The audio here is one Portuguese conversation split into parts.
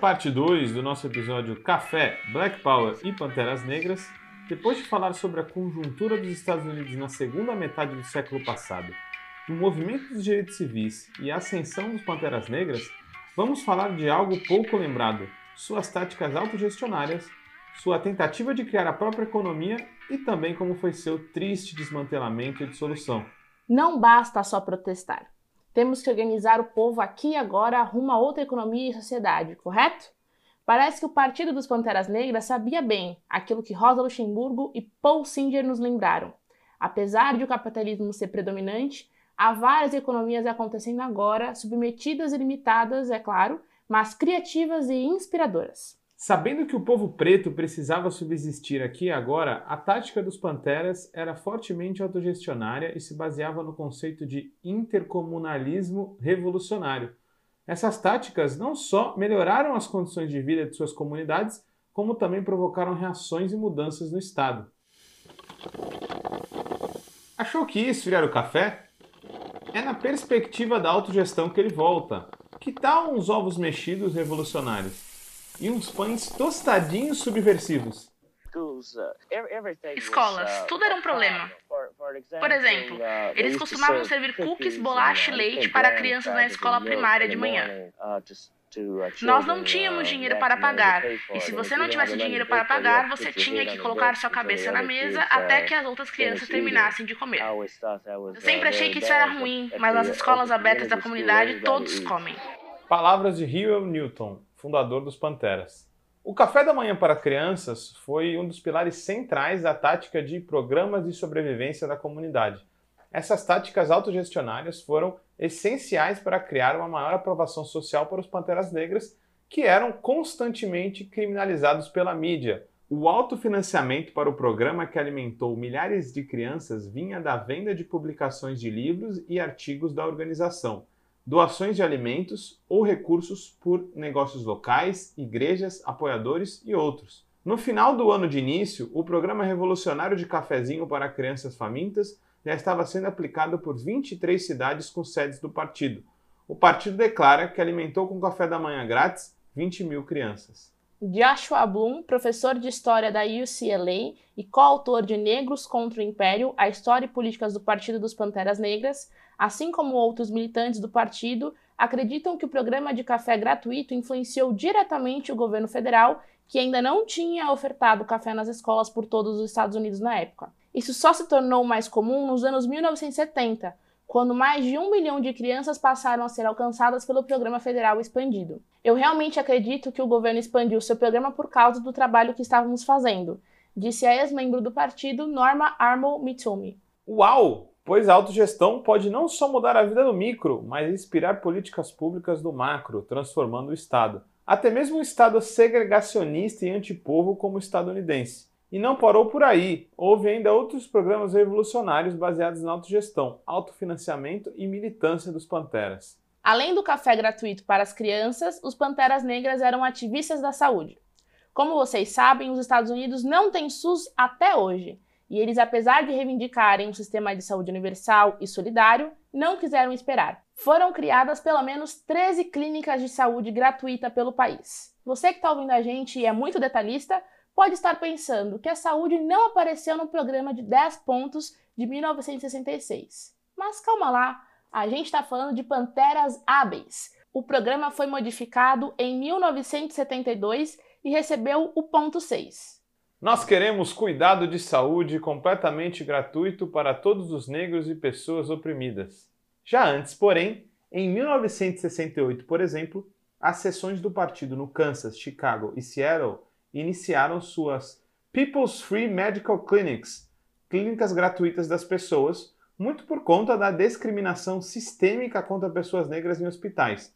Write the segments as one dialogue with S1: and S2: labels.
S1: Parte 2 do nosso episódio Café, Black Power e Panteras Negras, depois de falar sobre a conjuntura dos Estados Unidos na segunda metade do século passado, o movimento dos direitos civis e a ascensão dos Panteras Negras, vamos falar de algo pouco lembrado: suas táticas autogestionárias, sua tentativa de criar a própria economia e também como foi seu triste desmantelamento e dissolução.
S2: Não basta só protestar. Temos que organizar o povo aqui e agora rumo a outra economia e sociedade, correto? Parece que o Partido dos Panteras Negras sabia bem aquilo que Rosa Luxemburgo e Paul Singer nos lembraram. Apesar de o capitalismo ser predominante, há várias economias acontecendo agora, submetidas e limitadas, é claro, mas criativas e inspiradoras.
S1: Sabendo que o povo preto precisava subsistir aqui e agora, a tática dos Panteras era fortemente autogestionária e se baseava no conceito de intercomunalismo revolucionário. Essas táticas não só melhoraram as condições de vida de suas comunidades, como também provocaram reações e mudanças no Estado. Achou que ia esfriar o café? É na perspectiva da autogestão que ele volta. Que tal uns ovos mexidos revolucionários? E uns pães tostadinhos subversivos.
S2: Escolas, tudo era um problema. Por exemplo, eles costumavam servir cookies, bolacha e leite para crianças na escola primária de manhã. Nós não tínhamos dinheiro para pagar, e se você não tivesse dinheiro para pagar, você tinha que colocar sua cabeça na mesa até que as outras crianças terminassem de comer. Eu sempre achei que isso era ruim, mas nas escolas abertas da comunidade todos comem.
S1: Palavras de Hewell Newton, fundador dos Panteras. O café da manhã para crianças foi um dos pilares centrais da tática de programas de sobrevivência da comunidade. Essas táticas autogestionárias foram essenciais para criar uma maior aprovação social para os Panteras Negras, que eram constantemente criminalizados pela mídia. O autofinanciamento para o programa que alimentou milhares de crianças vinha da venda de publicações de livros e artigos da organização doações de alimentos ou recursos por negócios locais, igrejas, apoiadores e outros. No final do ano de início, o programa revolucionário de cafezinho para crianças famintas já estava sendo aplicado por 23 cidades com sedes do partido. O partido declara que alimentou com café da manhã grátis 20 mil crianças.
S2: Joshua Bloom, professor de História da UCLA e coautor de Negros contra o Império, a História e Políticas do Partido dos Panteras Negras, assim como outros militantes do partido, acreditam que o programa de café gratuito influenciou diretamente o governo federal, que ainda não tinha ofertado café nas escolas por todos os Estados Unidos na época. Isso só se tornou mais comum nos anos 1970, quando mais de um milhão de crianças passaram a ser alcançadas pelo programa federal expandido. Eu realmente acredito que o governo expandiu seu programa por causa do trabalho que estávamos fazendo, disse a ex-membro do partido Norma Armo Mitsumi.
S1: Uau! Pois a autogestão pode não só mudar a vida do micro, mas inspirar políticas públicas do macro, transformando o Estado. Até mesmo um Estado segregacionista e antipovo como o estadunidense. E não parou por aí. Houve ainda outros programas revolucionários baseados na autogestão, autofinanciamento e militância dos Panteras.
S2: Além do café gratuito para as crianças, os Panteras Negras eram ativistas da saúde. Como vocês sabem, os Estados Unidos não têm SUS até hoje. E eles, apesar de reivindicarem um sistema de saúde universal e solidário, não quiseram esperar. Foram criadas pelo menos 13 clínicas de saúde gratuita pelo país. Você que está ouvindo a gente e é muito detalhista, pode estar pensando que a saúde não apareceu no programa de 10 pontos de 1966. Mas calma lá, a gente está falando de Panteras Hábeis. O programa foi modificado em 1972 e recebeu o ponto 6.
S1: Nós queremos cuidado de saúde completamente gratuito para todos os negros e pessoas oprimidas. Já antes, porém, em 1968, por exemplo, as sessões do partido no Kansas, Chicago e Seattle iniciaram suas People's Free Medical Clinics, clínicas gratuitas das pessoas, muito por conta da discriminação sistêmica contra pessoas negras em hospitais,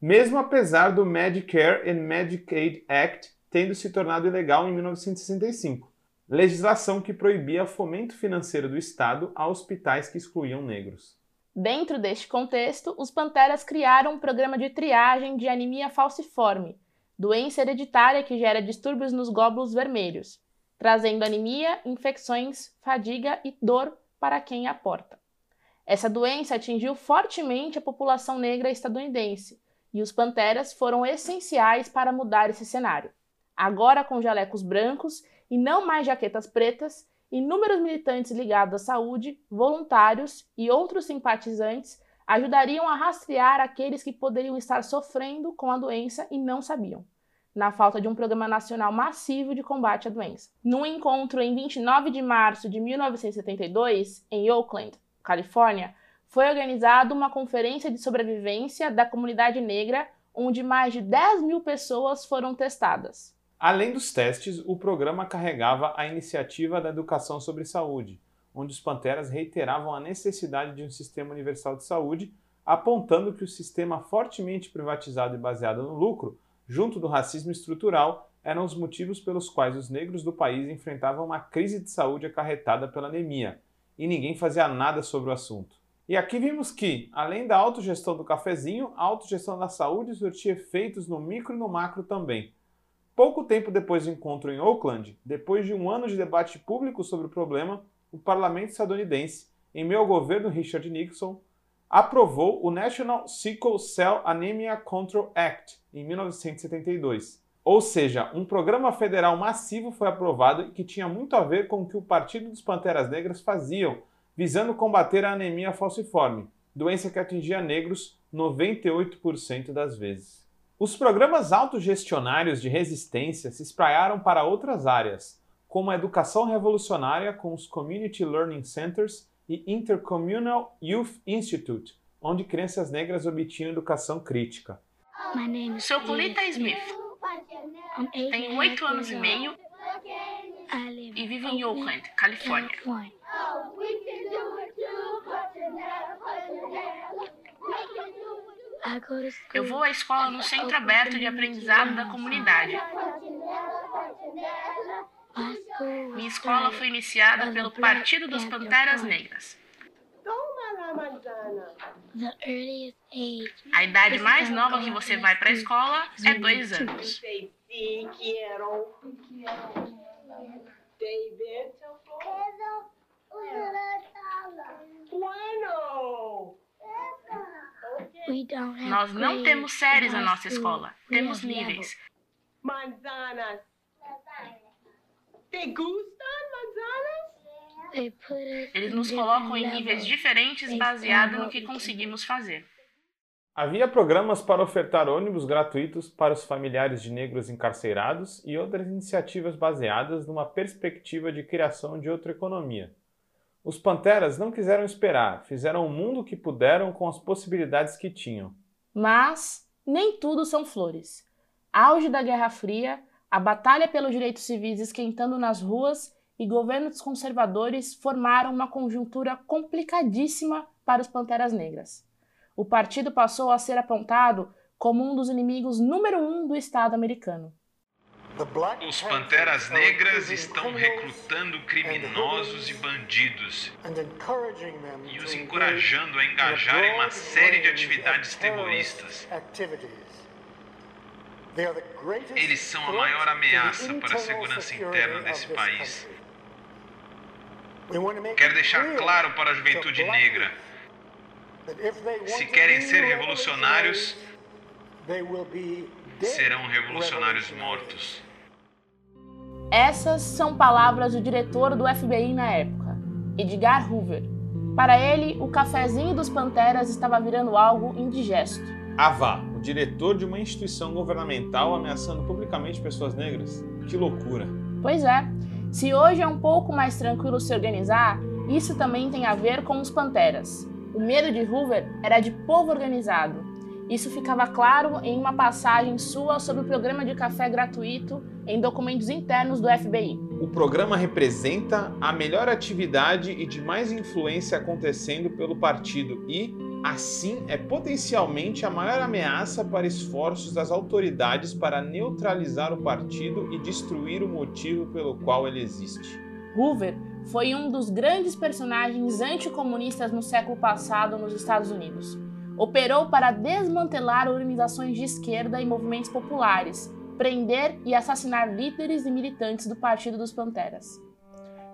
S1: mesmo apesar do Medicare and Medicaid Act tendo se tornado ilegal em 1965, legislação que proibia fomento financeiro do Estado a hospitais que excluíam negros.
S2: Dentro deste contexto, os Panteras criaram um programa de triagem de anemia falciforme, doença hereditária que gera distúrbios nos glóbulos vermelhos, trazendo anemia, infecções, fadiga e dor para quem a porta. Essa doença atingiu fortemente a população negra estadunidense, e os Panteras foram essenciais para mudar esse cenário. Agora com jalecos brancos e não mais jaquetas pretas, inúmeros militantes ligados à saúde, voluntários e outros simpatizantes ajudariam a rastrear aqueles que poderiam estar sofrendo com a doença e não sabiam, na falta de um programa nacional massivo de combate à doença. Num encontro em 29 de março de 1972, em Oakland, Califórnia, foi organizada uma conferência de sobrevivência da comunidade negra, onde mais de 10 mil pessoas foram testadas.
S1: Além dos testes, o programa carregava a iniciativa da educação sobre saúde, onde os Panteras reiteravam a necessidade de um sistema universal de saúde, apontando que o sistema fortemente privatizado e baseado no lucro, junto do racismo estrutural, eram os motivos pelos quais os negros do país enfrentavam uma crise de saúde acarretada pela anemia, e ninguém fazia nada sobre o assunto. E aqui vimos que, além da autogestão do cafezinho, a autogestão da saúde surtia efeitos no micro e no macro também. Pouco tempo depois do encontro em Oakland, depois de um ano de debate público sobre o problema, o parlamento estadunidense, em meio ao governo Richard Nixon, aprovou o National Sickle Cell Anemia Control Act em 1972. Ou seja, um programa federal massivo foi aprovado e que tinha muito a ver com o que o Partido dos Panteras Negras faziam, visando combater a anemia falciforme, doença que atingia negros 98% das vezes. Os programas autogestionários de resistência se espraiaram para outras áreas, como a educação revolucionária com os Community Learning Centers e Intercommunal Youth Institute, onde crianças negras obtinham educação crítica.
S2: Sou Colita Smith. Tenho oito anos e meio e vivo em Oakland, Califórnia. Eu vou à escola no Centro Aberto de Aprendizado da Comunidade. Minha escola foi iniciada pelo Partido dos Panteras Negras. A idade mais nova que você vai para a escola é dois anos. Nós não temos séries na nossa escola, temos níveis. Manzanas. Te gustam manzanas? Eles nos colocam em níveis diferentes baseado no que conseguimos fazer.
S1: Havia programas para ofertar ônibus gratuitos para os familiares de negros encarcerados e outras iniciativas baseadas numa perspectiva de criação de outra economia. Os Panteras não quiseram esperar, fizeram o mundo que puderam com as possibilidades que tinham.
S2: Mas nem tudo são flores. Auge da Guerra Fria, a batalha pelos direitos civis esquentando nas ruas e governos conservadores formaram uma conjuntura complicadíssima para os Panteras Negras. O partido passou a ser apontado como um dos inimigos número um do Estado americano.
S1: Os Panteras Negras estão recrutando criminosos e bandidos e os encorajando a engajar em uma série de atividades terroristas. Eles são a maior ameaça para a segurança interna desse país. Quero deixar claro para a juventude negra: se querem ser revolucionários, serão revolucionários mortos.
S2: Essas são palavras do diretor do FBI na época, Edgar Hoover. Para ele, o cafezinho dos Panteras estava virando algo indigesto.
S1: Ava, o diretor de uma instituição governamental ameaçando publicamente pessoas negras? Que loucura!
S2: Pois é. Se hoje é um pouco mais tranquilo se organizar, isso também tem a ver com os Panteras. O medo de Hoover era de povo organizado. Isso ficava claro em uma passagem sua sobre o programa de café gratuito em documentos internos do FBI.
S1: O programa representa a melhor atividade e de mais influência acontecendo pelo partido e, Assim, é potencialmente a maior ameaça para esforços das autoridades para neutralizar o partido e destruir o motivo pelo qual ele existe.
S2: Hoover foi um dos grandes personagens anticomunistas no século passado nos Estados Unidos. Operou para desmantelar organizações de esquerda e movimentos populares, prender e assassinar líderes e militantes do Partido dos Panteras.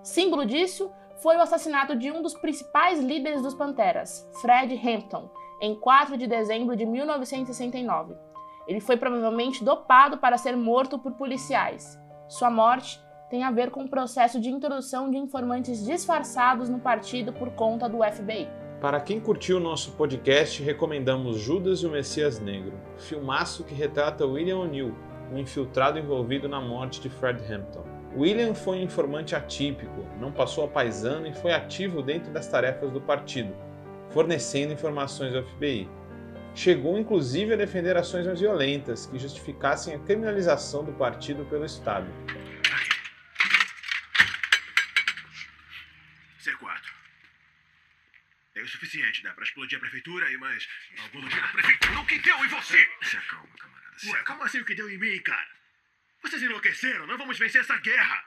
S2: Símbolo disso foi o assassinato de um dos principais líderes dos Panteras, Fred Hampton, em 4 de dezembro de 1969. Ele foi provavelmente dopado para ser morto por policiais. Sua morte tem a ver com o processo de introdução de informantes disfarçados no partido por conta do FBI.
S1: Para quem curtiu o nosso podcast, recomendamos Judas e o Messias Negro, filmaço que retrata William O'Neill, um infiltrado envolvido na morte de Fred Hampton. William foi um informante atípico, não passou a paisano e foi ativo dentro das tarefas do partido, fornecendo informações ao FBI. Chegou inclusive a defender ações mais violentas que justificassem a criminalização do partido pelo Estado.
S3: C4. É o suficiente, dá pra explodir a prefeitura e mais algum lugar. A prefeitura? O que deu em você?
S4: Se acalma, camarada. Se
S3: Ué, como assim o que deu em mim, cara? Vocês enlouqueceram? Não vamos vencer essa guerra!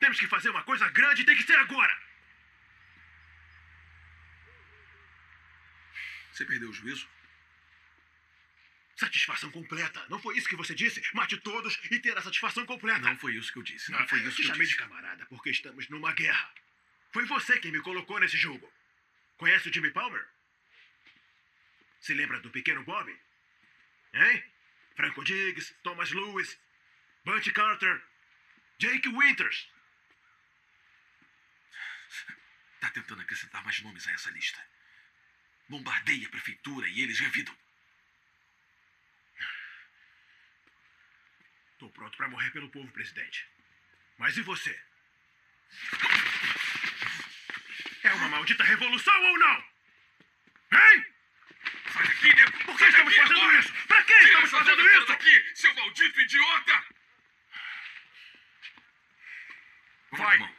S3: Temos que fazer uma coisa grande e tem que ser agora!
S4: Você perdeu o juízo?
S3: Satisfação completa. Não foi isso que você disse? Mate todos e ter a satisfação completa.
S4: Não foi isso que eu disse. Não,
S3: Não,
S4: foi
S3: eu
S4: isso
S3: te
S4: que eu
S3: chamei
S4: disse.
S3: de camarada porque estamos numa guerra. Foi você quem me colocou nesse jogo. Conhece o Jimmy Palmer? Se lembra do pequeno Bob? Hein? Franco Diggs, Thomas Lewis, Bunch Carter, Jake Winters.
S4: Tá tentando acrescentar mais nomes a essa lista. Bombardeie a prefeitura e eles revidam.
S3: Tô pronto pra morrer pelo povo, presidente. Mas e você? Uma maldita revolução ou não? Hein?
S4: Sai daqui, nego!
S3: Por que estamos fazendo isso? Pra que estamos fazendo isso?
S4: daqui, seu maldito idiota!
S3: Vai.
S4: Irmão,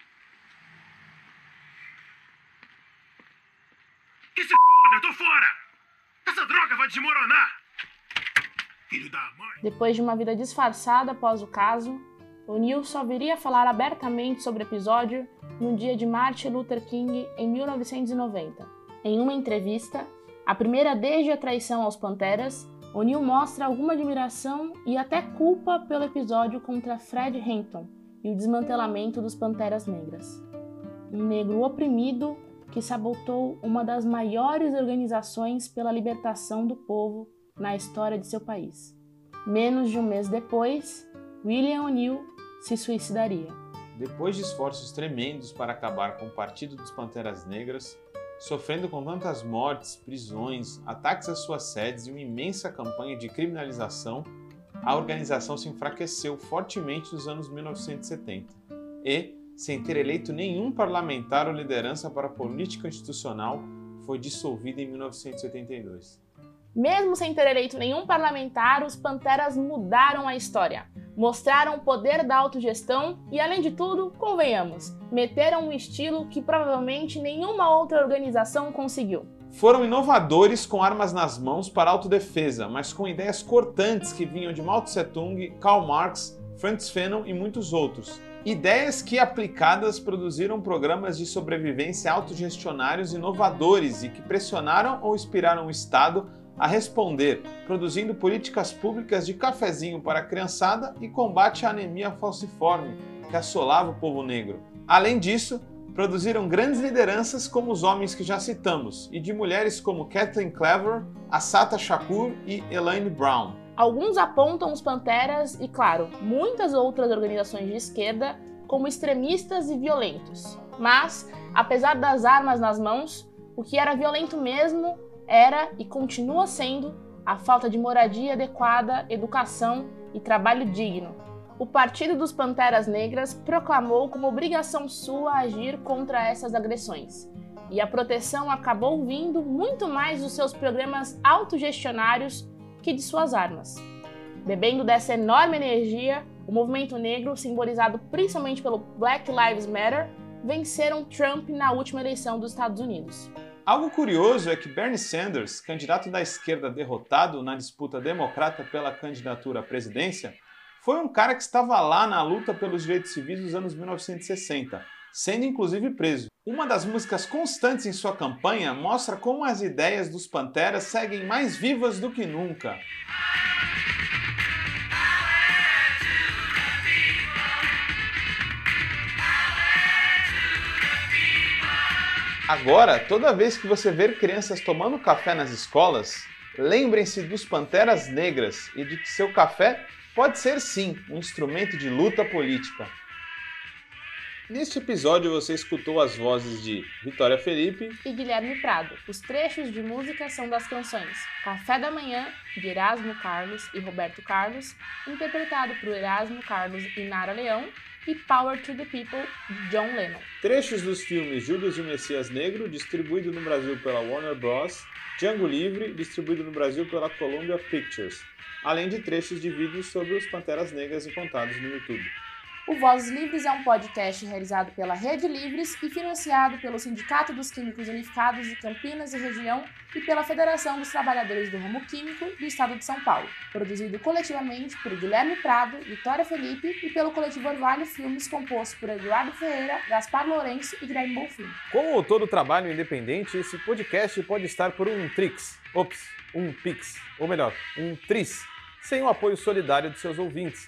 S3: Que se foda, eu tô fora! Essa droga vai desmoronar! Filho da mãe!
S2: Depois de uma vida disfarçada após o caso, O'Neill só viria a falar abertamente sobre o episódio no dia de Martin Luther King em 1990. Em uma entrevista, a primeira desde a traição aos Panteras, O'Neill mostra alguma admiração e até culpa pelo episódio contra Fred Hampton e o desmantelamento dos Panteras Negras. Um negro oprimido que sabotou uma das maiores organizações pela libertação do povo na história de seu país. Menos de um mês depois, William O'Neill se suicidaria.
S1: Depois de esforços tremendos para acabar com o Partido dos Panteras Negras, sofrendo com tantas mortes, prisões, ataques às suas sedes e uma imensa campanha de criminalização, a organização se enfraqueceu fortemente nos anos 1970 e, sem ter eleito nenhum parlamentar ou liderança para a política institucional, foi dissolvida em 1982.
S2: Mesmo sem ter eleito nenhum parlamentar, os Panteras mudaram a história. Mostraram o poder da autogestão e, além de tudo, convenhamos, meteram um estilo que provavelmente nenhuma outra organização conseguiu.
S1: Foram inovadores com armas nas mãos para autodefesa, mas com ideias cortantes que vinham de Mao Tse Tung, Karl Marx, Frantz Fanon e muitos outros. Ideias que, aplicadas, produziram programas de sobrevivência autogestionários inovadores e que pressionaram ou inspiraram o Estado a responder, produzindo políticas públicas de cafezinho para a criançada e combate à anemia falciforme que assolava o povo negro. Além disso, produziram grandes lideranças como os homens que já citamos e de mulheres como Kathleen Clever, Assata Shakur e Elaine Brown.
S2: Alguns apontam os Panteras e, claro, muitas outras organizações de esquerda como extremistas e violentos. Mas, apesar das armas nas mãos, o que era violento mesmo era e continua sendo a falta de moradia adequada, educação e trabalho digno. O Partido dos Panteras Negras proclamou como obrigação sua agir contra essas agressões. E a proteção acabou vindo muito mais dos seus programas autogestionários que de suas armas. Bebendo dessa enorme energia, o movimento negro, simbolizado principalmente pelo Black Lives Matter, venceram Trump na última eleição dos Estados Unidos.
S1: Algo curioso é que Bernie Sanders, candidato da esquerda derrotado na disputa democrata pela candidatura à presidência, foi um cara que estava lá na luta pelos direitos civis dos anos 1960, sendo inclusive preso. Uma das músicas constantes em sua campanha mostra como as ideias dos Panteras seguem mais vivas do que nunca. Agora, toda vez que você ver crianças tomando café nas escolas, lembrem-se dos Panteras Negras e de que seu café pode ser sim um instrumento de luta política. Neste episódio você escutou as vozes de Vitória Felipe
S2: e Guilherme Prado. Os trechos de música são das canções Café da Manhã, de Erasmo Carlos e Roberto Carlos, interpretado por Erasmo Carlos e Nara Leão, e Power to the People, de John Lennon.
S1: Trechos dos filmes Judas e o Messias Negro, distribuído no Brasil pela Warner Bros., Django Livre, distribuído no Brasil pela Columbia Pictures, além de trechos de vídeos sobre os Panteras Negras encontrados no YouTube.
S2: O Vozes Livres é um podcast realizado pela Rede Livres e financiado pelo Sindicato dos Químicos Unificados de Campinas e Região e pela Federação dos Trabalhadores do Ramo Químico do Estado de São Paulo. Produzido coletivamente por Guilherme Prado, Vitória Felipe e pelo coletivo Orvalho Filmes, composto por Eduardo Ferreira, Gaspar Lourenço e Guilherme Bonfim.
S1: Como todo trabalho independente, esse podcast pode estar por um Trix, ops, um Pix, ou melhor, um Tris, sem o apoio solidário de seus ouvintes.